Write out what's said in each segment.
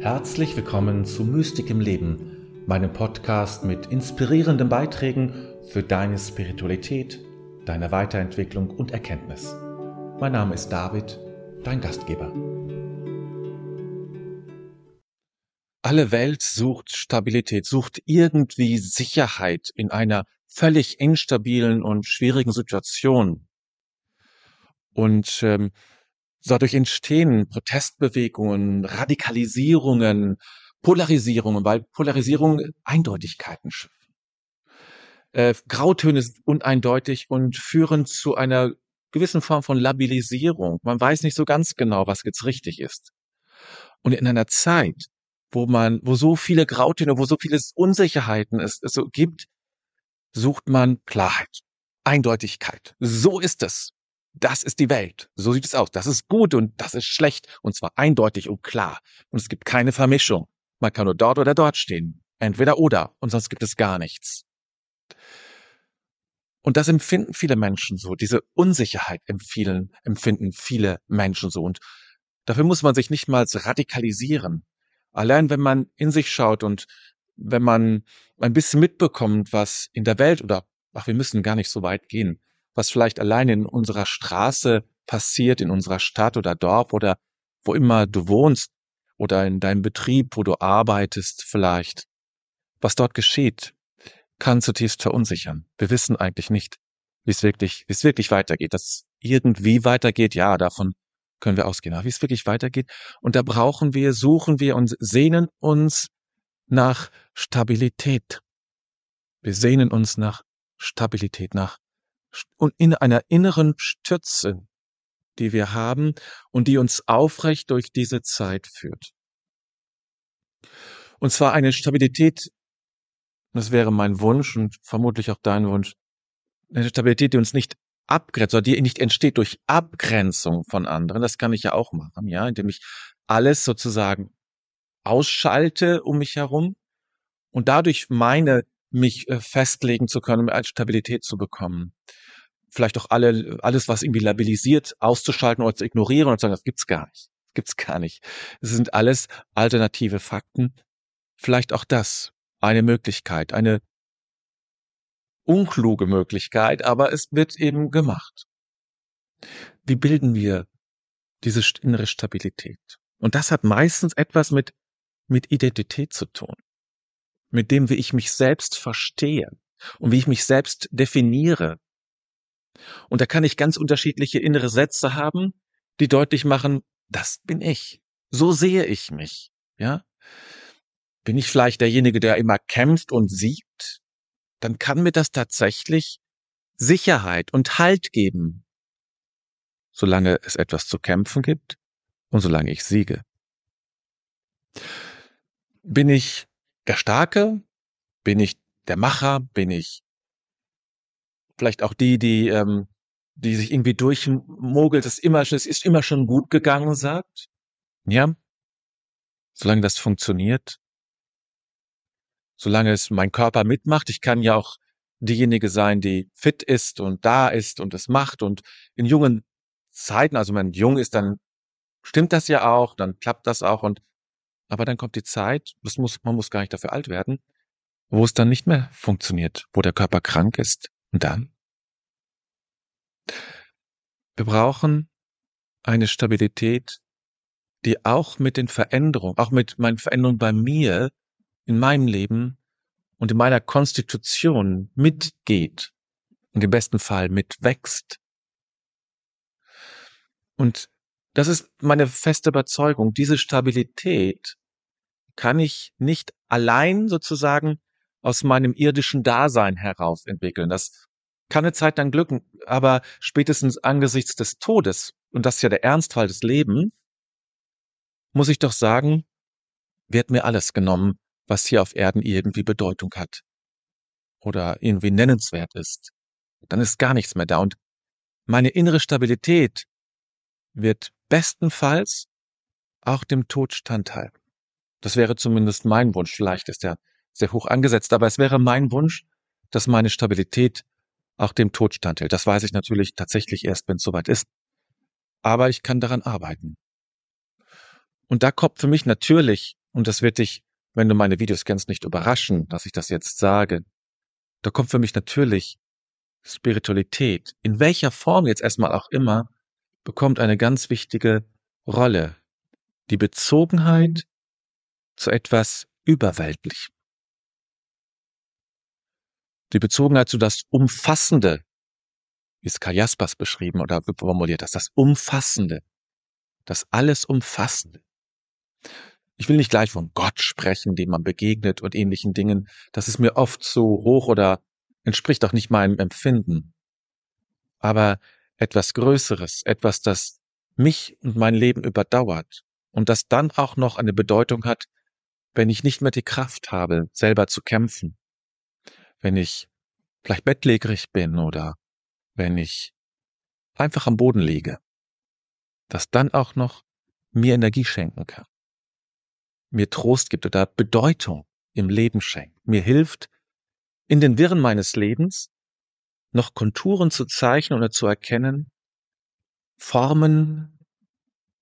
Herzlich willkommen zu Mystik im Leben, meinem Podcast mit inspirierenden Beiträgen für deine Spiritualität, deine Weiterentwicklung und Erkenntnis. Mein Name ist David, dein Gastgeber. Alle Welt sucht Stabilität, sucht irgendwie Sicherheit in einer völlig instabilen und schwierigen Situation. Und ähm, dadurch entstehen Protestbewegungen, Radikalisierungen, Polarisierungen, weil Polarisierung Eindeutigkeiten schafft. Äh, Grautöne sind uneindeutig und führen zu einer gewissen Form von Labilisierung. Man weiß nicht so ganz genau, was jetzt richtig ist. Und in einer Zeit, wo man, wo so viele Grautöne, wo so viele Unsicherheiten es, es so gibt, sucht man Klarheit, Eindeutigkeit. So ist es. Das ist die Welt. So sieht es aus. Das ist gut und das ist schlecht. Und zwar eindeutig und klar. Und es gibt keine Vermischung. Man kann nur dort oder dort stehen. Entweder oder. Und sonst gibt es gar nichts. Und das empfinden viele Menschen so. Diese Unsicherheit empfiehlen, empfinden viele Menschen so. Und dafür muss man sich nicht mal radikalisieren. Allein wenn man in sich schaut und wenn man ein bisschen mitbekommt, was in der Welt oder, ach, wir müssen gar nicht so weit gehen, was vielleicht allein in unserer Straße passiert, in unserer Stadt oder Dorf oder wo immer du wohnst oder in deinem Betrieb, wo du arbeitest vielleicht. Was dort geschieht, kann zutiefst verunsichern. Wir wissen eigentlich nicht, wie es wirklich, wie es wirklich weitergeht. Dass irgendwie weitergeht, ja, davon können wir ausgehen. Aber wie es wirklich weitergeht. Und da brauchen wir, suchen wir und sehnen uns nach Stabilität. Wir sehnen uns nach Stabilität, nach und in einer inneren Stütze, die wir haben und die uns aufrecht durch diese Zeit führt. Und zwar eine Stabilität, das wäre mein Wunsch und vermutlich auch dein Wunsch, eine Stabilität, die uns nicht abgrenzt oder die nicht entsteht durch Abgrenzung von anderen. Das kann ich ja auch machen, ja, indem ich alles sozusagen ausschalte um mich herum und dadurch meine, mich äh, festlegen zu können, als Stabilität zu bekommen vielleicht auch alle, alles, was irgendwie labilisiert, auszuschalten oder zu ignorieren und zu sagen, das gibt's gar nicht. Das gibt's gar nicht. Es sind alles alternative Fakten. Vielleicht auch das eine Möglichkeit, eine unkluge Möglichkeit, aber es wird eben gemacht. Wie bilden wir diese innere Stabilität? Und das hat meistens etwas mit, mit Identität zu tun. Mit dem, wie ich mich selbst verstehe und wie ich mich selbst definiere und da kann ich ganz unterschiedliche innere Sätze haben, die deutlich machen, das bin ich. So sehe ich mich. Ja? Bin ich vielleicht derjenige, der immer kämpft und siegt? Dann kann mir das tatsächlich Sicherheit und Halt geben, solange es etwas zu kämpfen gibt und solange ich siege. Bin ich der Starke? Bin ich der Macher? Bin ich vielleicht auch die, die, ähm, die sich irgendwie durchmogelt, es immer, es ist immer schon gut gegangen, sagt. Ja. Solange das funktioniert. Solange es mein Körper mitmacht. Ich kann ja auch diejenige sein, die fit ist und da ist und es macht und in jungen Zeiten, also wenn jung ist, dann stimmt das ja auch, dann klappt das auch und aber dann kommt die Zeit, das muss, man muss gar nicht dafür alt werden, wo es dann nicht mehr funktioniert, wo der Körper krank ist, und dann? Wir brauchen eine Stabilität, die auch mit den Veränderungen, auch mit meinen Veränderungen bei mir, in meinem Leben und in meiner Konstitution mitgeht und im besten Fall mitwächst. Und das ist meine feste Überzeugung. Diese Stabilität kann ich nicht allein sozusagen aus meinem irdischen Dasein heraus entwickeln. Das kann eine Zeit lang glücken, aber spätestens angesichts des Todes, und das ist ja der Ernstfall des Lebens, muss ich doch sagen, wird mir alles genommen, was hier auf Erden irgendwie Bedeutung hat oder irgendwie nennenswert ist. Dann ist gar nichts mehr da. Und meine innere Stabilität wird bestenfalls auch dem Tod standhalten. Das wäre zumindest mein Wunsch. Vielleicht ist er sehr hoch angesetzt, aber es wäre mein Wunsch, dass meine Stabilität auch dem Tod standhält. Das weiß ich natürlich tatsächlich erst, wenn es soweit ist. Aber ich kann daran arbeiten. Und da kommt für mich natürlich und das wird dich, wenn du meine Videos kennst, nicht überraschen, dass ich das jetzt sage. Da kommt für mich natürlich Spiritualität, in welcher Form jetzt erstmal auch immer, bekommt eine ganz wichtige Rolle. Die Bezogenheit zu etwas Überweltlichem. Die Bezogenheit zu das Umfassende, wie es Karl Jaspers beschrieben oder formuliert das, das Umfassende, das alles Umfassende. Ich will nicht gleich von Gott sprechen, dem man begegnet und ähnlichen Dingen. Das ist mir oft zu hoch oder entspricht auch nicht meinem Empfinden. Aber etwas Größeres, etwas, das mich und mein Leben überdauert und das dann auch noch eine Bedeutung hat, wenn ich nicht mehr die Kraft habe, selber zu kämpfen, wenn ich vielleicht bettlägerig bin oder wenn ich einfach am Boden liege, das dann auch noch mir Energie schenken kann, mir Trost gibt oder Bedeutung im Leben schenkt, mir hilft, in den Wirren meines Lebens noch Konturen zu zeichnen oder zu erkennen, Formen,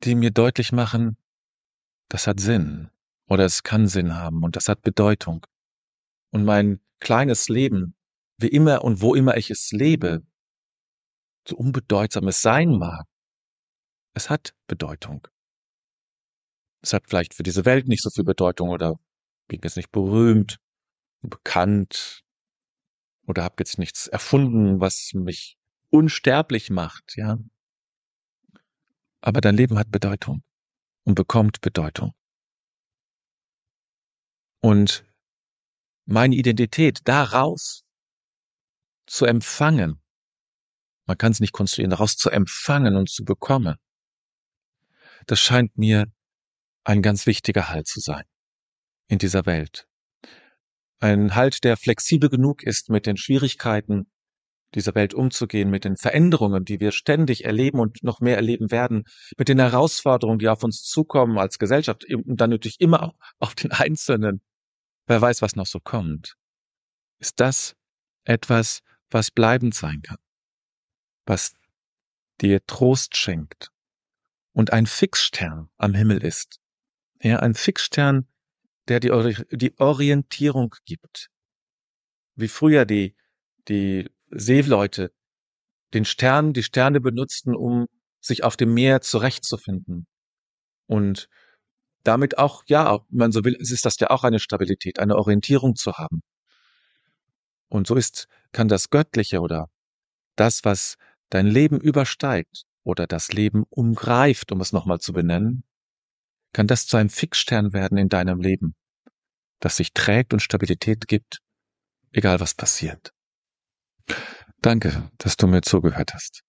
die mir deutlich machen, das hat Sinn oder es kann Sinn haben und das hat Bedeutung. Und mein kleines Leben, wie immer und wo immer ich es lebe, so unbedeutsam es sein mag, es hat Bedeutung. Es hat vielleicht für diese Welt nicht so viel Bedeutung oder bin jetzt nicht berühmt, bekannt oder habe jetzt nichts erfunden, was mich unsterblich macht, ja. Aber dein Leben hat Bedeutung und bekommt Bedeutung. Und meine Identität daraus zu empfangen, man kann es nicht konstruieren, daraus zu empfangen und zu bekommen, das scheint mir ein ganz wichtiger Halt zu sein in dieser Welt. Ein Halt, der flexibel genug ist, mit den Schwierigkeiten dieser Welt umzugehen, mit den Veränderungen, die wir ständig erleben und noch mehr erleben werden, mit den Herausforderungen, die auf uns zukommen als Gesellschaft und dann natürlich immer auch auf den Einzelnen. Wer weiß, was noch so kommt. Ist das etwas, was bleibend sein kann, was dir Trost schenkt und ein Fixstern am Himmel ist. Ja, ein Fixstern, der die, die Orientierung gibt. Wie früher die, die Seeleute den Stern, die Sterne benutzten, um sich auf dem Meer zurechtzufinden. Und damit auch, ja, wenn man so will, ist das ja auch eine Stabilität, eine Orientierung zu haben. Und so ist, kann das Göttliche oder das, was dein Leben übersteigt oder das Leben umgreift, um es nochmal zu benennen, kann das zu einem Fixstern werden in deinem Leben, das sich trägt und Stabilität gibt, egal was passiert. Danke, dass du mir zugehört hast.